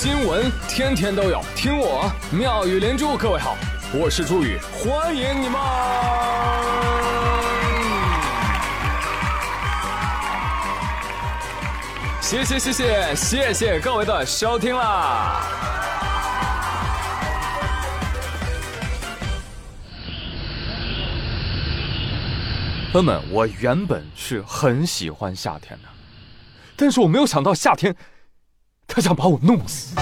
新闻天天都有，听我妙语连珠。各位好，我是朱宇，欢迎你们！谢谢谢谢谢谢各位的收听啦！朋友们，我原本是很喜欢夏天的，但是我没有想到夏天。他想把我弄死，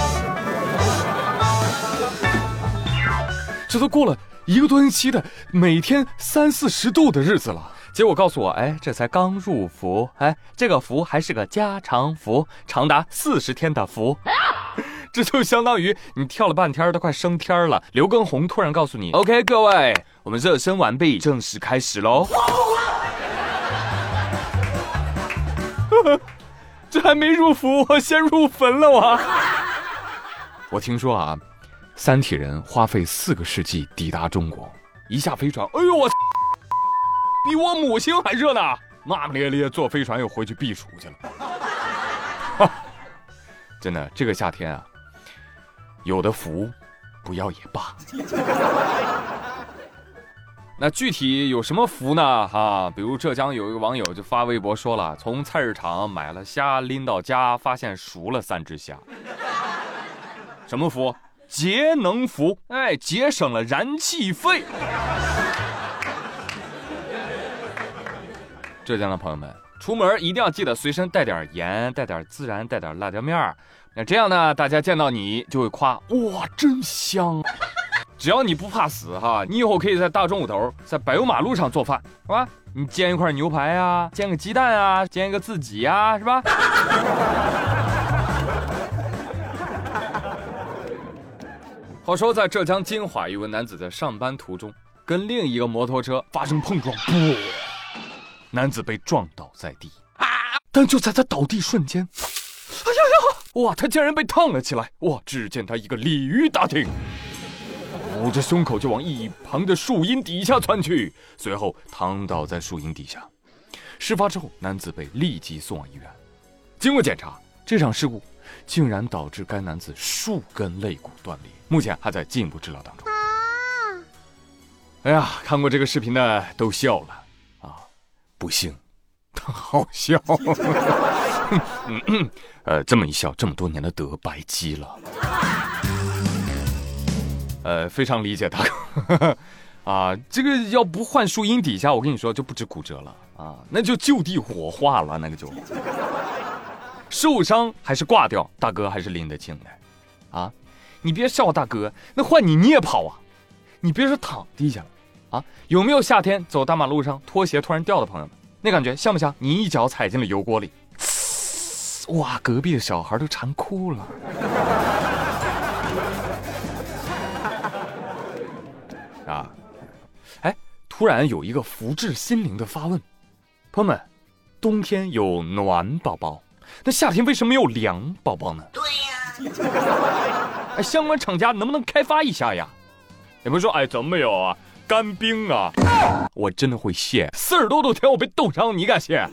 这都过了一个多星期的每天三四十度的日子了，结果告诉我，哎，这才刚入伏，哎，这个伏还是个加长伏，长达四十天的伏，这就相当于你跳了半天都快升天了。刘畊宏突然告诉你，OK，各位，我们热身完毕，正式开始喽。这还没入伏，我先入坟了我。我听说啊，三体人花费四个世纪抵达中国，一下飞船，哎呦我，比我母亲还热呢，骂骂咧咧坐飞船又回去避暑去了。真的，这个夏天啊，有的福不要也罢。那具体有什么福呢？哈，比如浙江有一个网友就发微博说了，从菜市场买了虾，拎到家发现熟了三只虾。什么福？节能福，哎，节省了燃气费。浙江的朋友们，出门一定要记得随身带点盐，带点孜然，带点辣椒面儿。那这样呢，大家见到你就会夸，哇，真香。只要你不怕死哈，你以后可以在大中午头，在柏油马路上做饭，是吧？你煎一块牛排呀，煎个鸡蛋啊，煎一个自己呀，是吧？话说，在浙江金华，一位男子在上班途中跟另一个摩托车发生碰撞，不，男子被撞倒在地啊！但就在他倒地瞬间，哎呀呀！哇，他竟然被烫了起来！哇，只见他一个鲤鱼打挺。捂着胸口就往一旁的树荫底下窜去，随后躺倒在树荫底下。事发之后，男子被立即送往医院。经过检查，这场事故竟然导致该男子数根肋骨断裂，目前还在进一步治疗当中。哎呀，看过这个视频的都笑了啊！不幸，他好笑。呃，这么一笑，这么多年的德白积了。呃，非常理解他，啊，这个要不换树荫底下，我跟你说就不止骨折了。啊，那就就地火化了，那个就。受伤还是挂掉，大哥还是拎得清的，啊，你别笑大哥，那换你你也跑啊，你别说躺地下了，啊，有没有夏天走大马路上拖鞋突然掉的朋友们，那感觉像不像你一脚踩进了油锅里，哇，隔壁的小孩都馋哭了。突然有一个福至心灵的发问，朋友们，冬天有暖宝宝，那夏天为什么有凉宝宝呢？对呀，哎，相关厂家能不能开发一下呀？有没有说，哎，怎么没有啊？干冰啊！我真的会谢，四十多度天我被冻伤，你敢谢？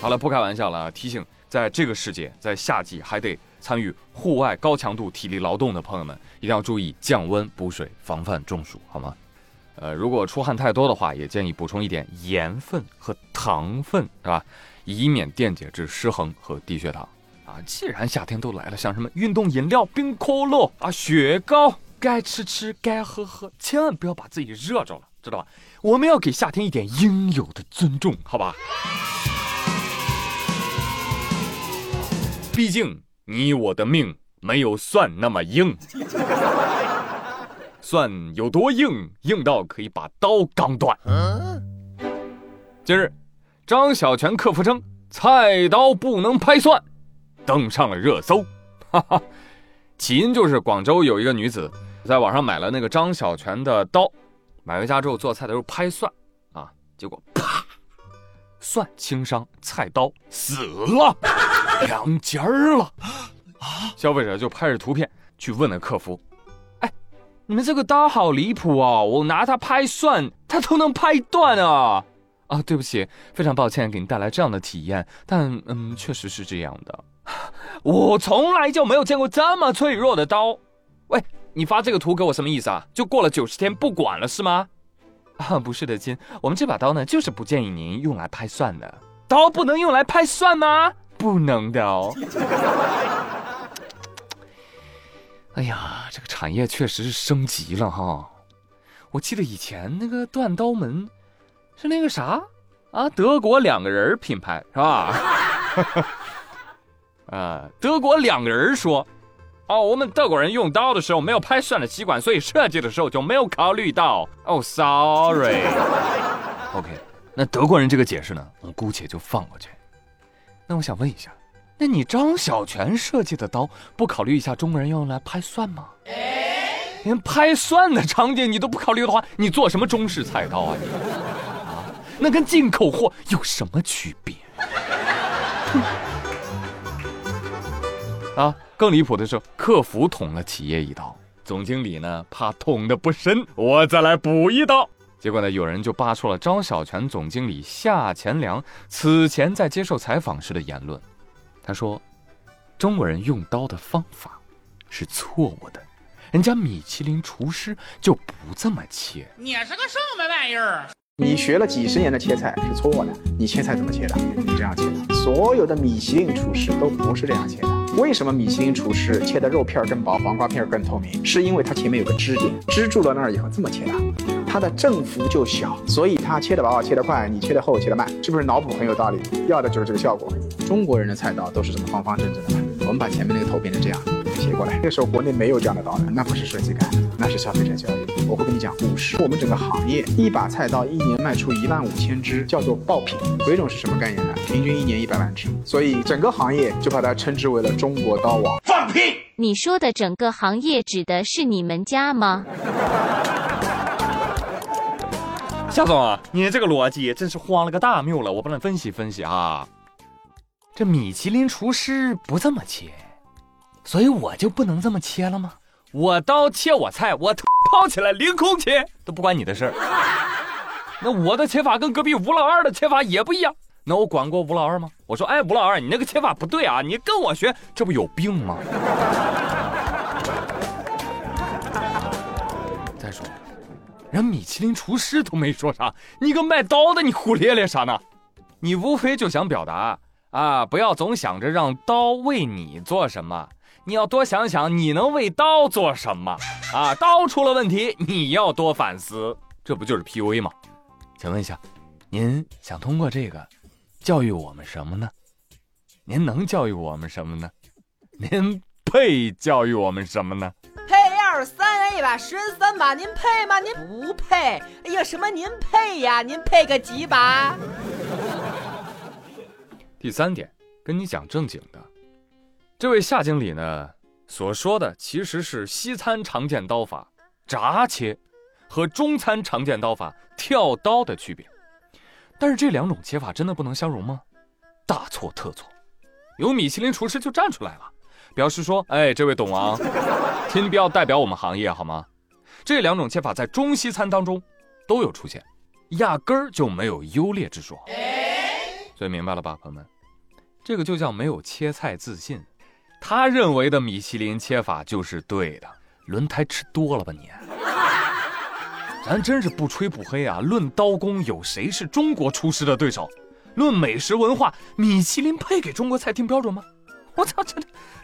好了，不开玩笑了，提醒，在这个世界，在夏季还得。参与户外高强度体力劳动的朋友们，一定要注意降温补水，防范中暑，好吗？呃，如果出汗太多的话，也建议补充一点盐分和糖分，是吧？以免电解质失衡和低血糖。啊，既然夏天都来了，像什么运动饮料、冰可乐啊、雪糕，该吃吃，该喝喝，千万不要把自己热着了，知道吧？我们要给夏天一点应有的尊重，好吧？毕竟。你我的命没有蒜那么硬，蒜有多硬？硬到可以把刀刚断。今日，张小泉客服称菜刀不能拍蒜，登上了热搜。哈哈，起因就是广州有一个女子在网上买了那个张小泉的刀，买回家之后做菜的时候拍蒜啊，结果啪，蒜轻伤，菜刀死了。两截儿了，啊！消费者就拍着图片去问了客服：“哎，你们这个刀好离谱哦！我拿它拍蒜，它都能拍断啊！啊，对不起，非常抱歉给您带来这样的体验，但嗯，确实是这样的我从来就没有见过这么脆弱的刀。喂，你发这个图给我什么意思啊？就过了九十天不管了是吗？啊，不是的亲，我们这把刀呢，就是不建议您用来拍蒜的。刀不能用来拍蒜吗？不能的哦。哎呀，这个产业确实是升级了哈！我记得以前那个断刀门是那个啥啊，德国两个人品牌是吧？啊，德国两个人说，哦，我们德国人用刀的时候没有拍蒜的习惯，所以设计的时候就没有考虑到。哦，sorry。OK，那德国人这个解释呢，我姑且就放过去。那我想问一下。那你张小泉设计的刀，不考虑一下中国人要用来拍蒜吗？连拍蒜的场景你都不考虑的话，你做什么中式菜刀啊你？啊，那跟进口货有什么区别？啊，更离谱的是，客服捅了企业一刀，总经理呢怕捅的不深，我再来补一刀。结果呢，有人就扒出了张小泉总经理夏前良此前在接受采访时的言论。他说：“中国人用刀的方法是错误的，人家米其林厨师就不这么切。你是个什么玩意儿？你学了几十年的切菜是错的，你切菜怎么切的？你这样切的。所有的米其林厨师都不是这样切的。为什么米其林厨师切的肉片更薄，黄瓜片更透明？是因为它前面有个支点，支住了那儿以后这么切的，它的振幅就小，所以它切的薄，切的快，你切的厚，切的慢，是不是脑补很有道理？要的就是这个效果。”中国人的菜刀都是这么方方正正的，我们把前面那个头变成这样斜过来。那个时候国内没有这样的刀的，那不是设计感，那是消费者教育。我会跟你讲五十。我们整个行业一把菜刀一年卖出一万五千支，叫做爆品。鬼冢是什么概念呢？平均一年一百万支，所以整个行业就把它称之为了中国刀王。放屁！你说的整个行业指的是你们家吗？夏总啊，你这个逻辑真是荒了个大谬了，我帮你分析分析啊。这米其林厨师不这么切，所以我就不能这么切了吗？我刀切我菜，我抛起来凌空切都不关你的事儿。那我的切法跟隔壁吴老二的切法也不一样。那我管过吴老二吗？我说，哎，吴老二，你那个切法不对啊，你跟我学，这不有病吗？连米其林厨师都没说啥，你个卖刀的，你胡咧咧啥呢？你无非就想表达。啊，不要总想着让刀为你做什么，你要多想想你能为刀做什么。啊，刀出了问题，你要多反思，这不就是 PUA 吗？请问一下，您想通过这个教育我们什么呢？您能教育我们什么呢？您配教育我们什么呢？二三 A 吧，十三把，您配吗？您不配。哎呀，什么您配呀？您配个几把？第三点，跟你讲正经的，这位夏经理呢所说的其实是西餐常见刀法炸切和中餐常见刀法跳刀的区别，但是这两种切法真的不能相容吗？大错特错！有米其林厨师就站出来了，表示说：“哎，这位董王，请你不要代表我们行业好吗？这两种切法在中西餐当中都有出现，压根儿就没有优劣之说。所以明白了吧，朋友们？”这个就叫没有切菜自信，他认为的米其林切法就是对的。轮胎吃多了吧你？咱真是不吹不黑啊！论刀工，有谁是中国厨师的对手？论美食文化，米其林配给中国菜定标准吗？我操，这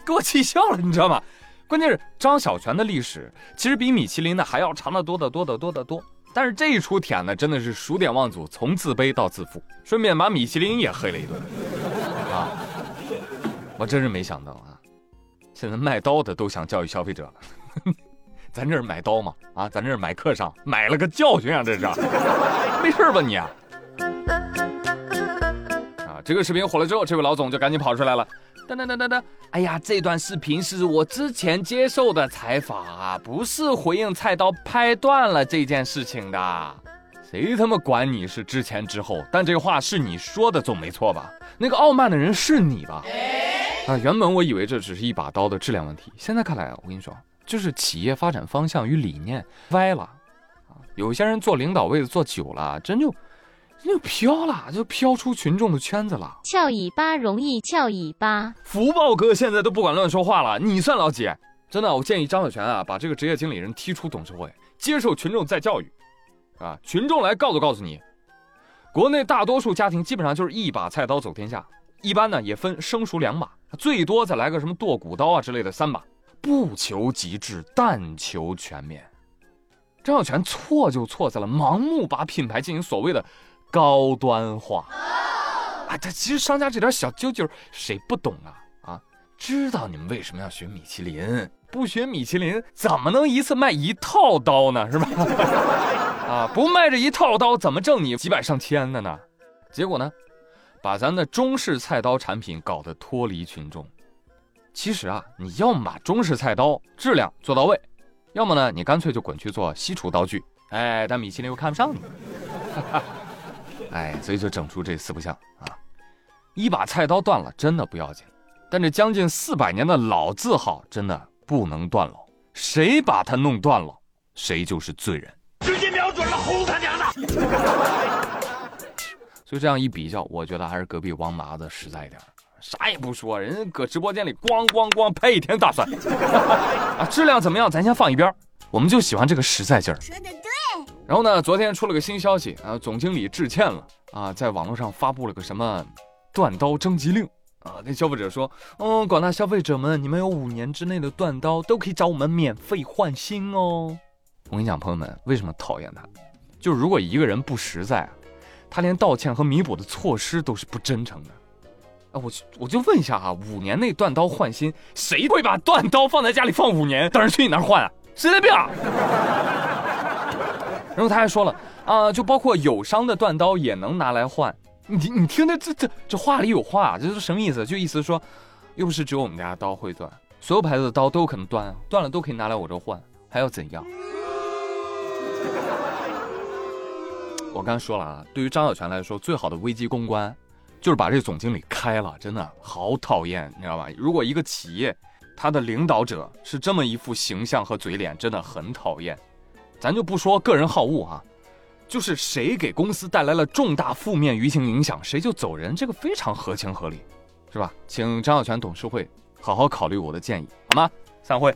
给我气笑了，你知道吗？关键是张小泉的历史其实比米其林的还要长得多得多得多得多。但是这一出舔呢，真的是数典忘祖，从自卑到自负，顺便把米其林也黑了一顿。啊！我真是没想到啊！现在卖刀的都想教育消费者了。咱这是买刀吗？啊，咱这是买课上买了个教训啊！这是，没事吧你？啊，这个视频火了之后，这位老总就赶紧跑出来了。等等等等等！哎呀，这段视频是我之前接受的采访啊，不是回应菜刀拍断了这件事情的。谁他妈管你是之前之后？但这话是你说的，总没错吧？那个傲慢的人是你吧？啊，原本我以为这只是一把刀的质量问题，现在看来，我跟你说，就是企业发展方向与理念歪了。啊，有些人做领导位子坐久了，真就就飘了，就飘出群众的圈子了。翘尾巴容易翘尾巴，福报哥现在都不敢乱说话了，你算老几？真的，我建议张小泉啊，把这个职业经理人踢出董事会，接受群众再教育，啊，群众来告诉告诉你，国内大多数家庭基本上就是一把菜刀走天下，一般呢也分生熟两把，最多再来个什么剁骨刀啊之类的三把，不求极致，但求全面。张小泉错就错在了盲目把品牌进行所谓的高端化，啊，他其实商家这点小揪揪谁不懂啊？啊，知道你们为什么要学米其林，不学米其林怎么能一次卖一套刀呢？是吧？啊，不卖这一套刀怎么挣你几百上千的呢？结果呢，把咱的中式菜刀产品搞得脱离群众。其实啊，你要么把中式菜刀质量做到位。要么呢，你干脆就滚去做西厨刀具，哎，但米其林又看不上你，哎，所以就整出这四不像啊。一把菜刀断了，真的不要紧，但这将近四百年的老字号真的不能断了。谁把它弄断了，谁就是罪人。直接瞄准了，轰他娘的！所以这样一比较，我觉得还是隔壁王麻子实在一点。啥也不说，人家搁直播间里咣咣咣拍一天大蒜 啊！质量怎么样？咱先放一边，我们就喜欢这个实在劲儿。说的对。然后呢，昨天出了个新消息啊，总经理致歉了啊，在网络上发布了个什么断刀征集令啊，那消费者说，嗯，广大消费者们，你们有五年之内的断刀都可以找我们免费换新哦。我跟你讲，朋友们，为什么讨厌他？就是如果一个人不实在，他连道歉和弥补的措施都是不真诚的。啊，我我就问一下啊，五年内断刀换新，谁会把断刀放在家里放五年，等着去你那儿换啊？神经病！然后他还说了啊，就包括有伤的断刀也能拿来换。你你听的这这这话里有话，这是什么意思？就意思说，又不是只有我们家的刀会断，所有牌子的刀都有可能断啊，断了都可以拿来我这换，还要怎样？我刚才说了啊，对于张小泉来说，最好的危机公关。就是把这总经理开了，真的好讨厌，你知道吧？如果一个企业，他的领导者是这么一副形象和嘴脸，真的很讨厌。咱就不说个人好恶啊，就是谁给公司带来了重大负面舆情影响，谁就走人，这个非常合情合理，是吧？请张小泉董事会好好考虑我的建议，好吗？散会。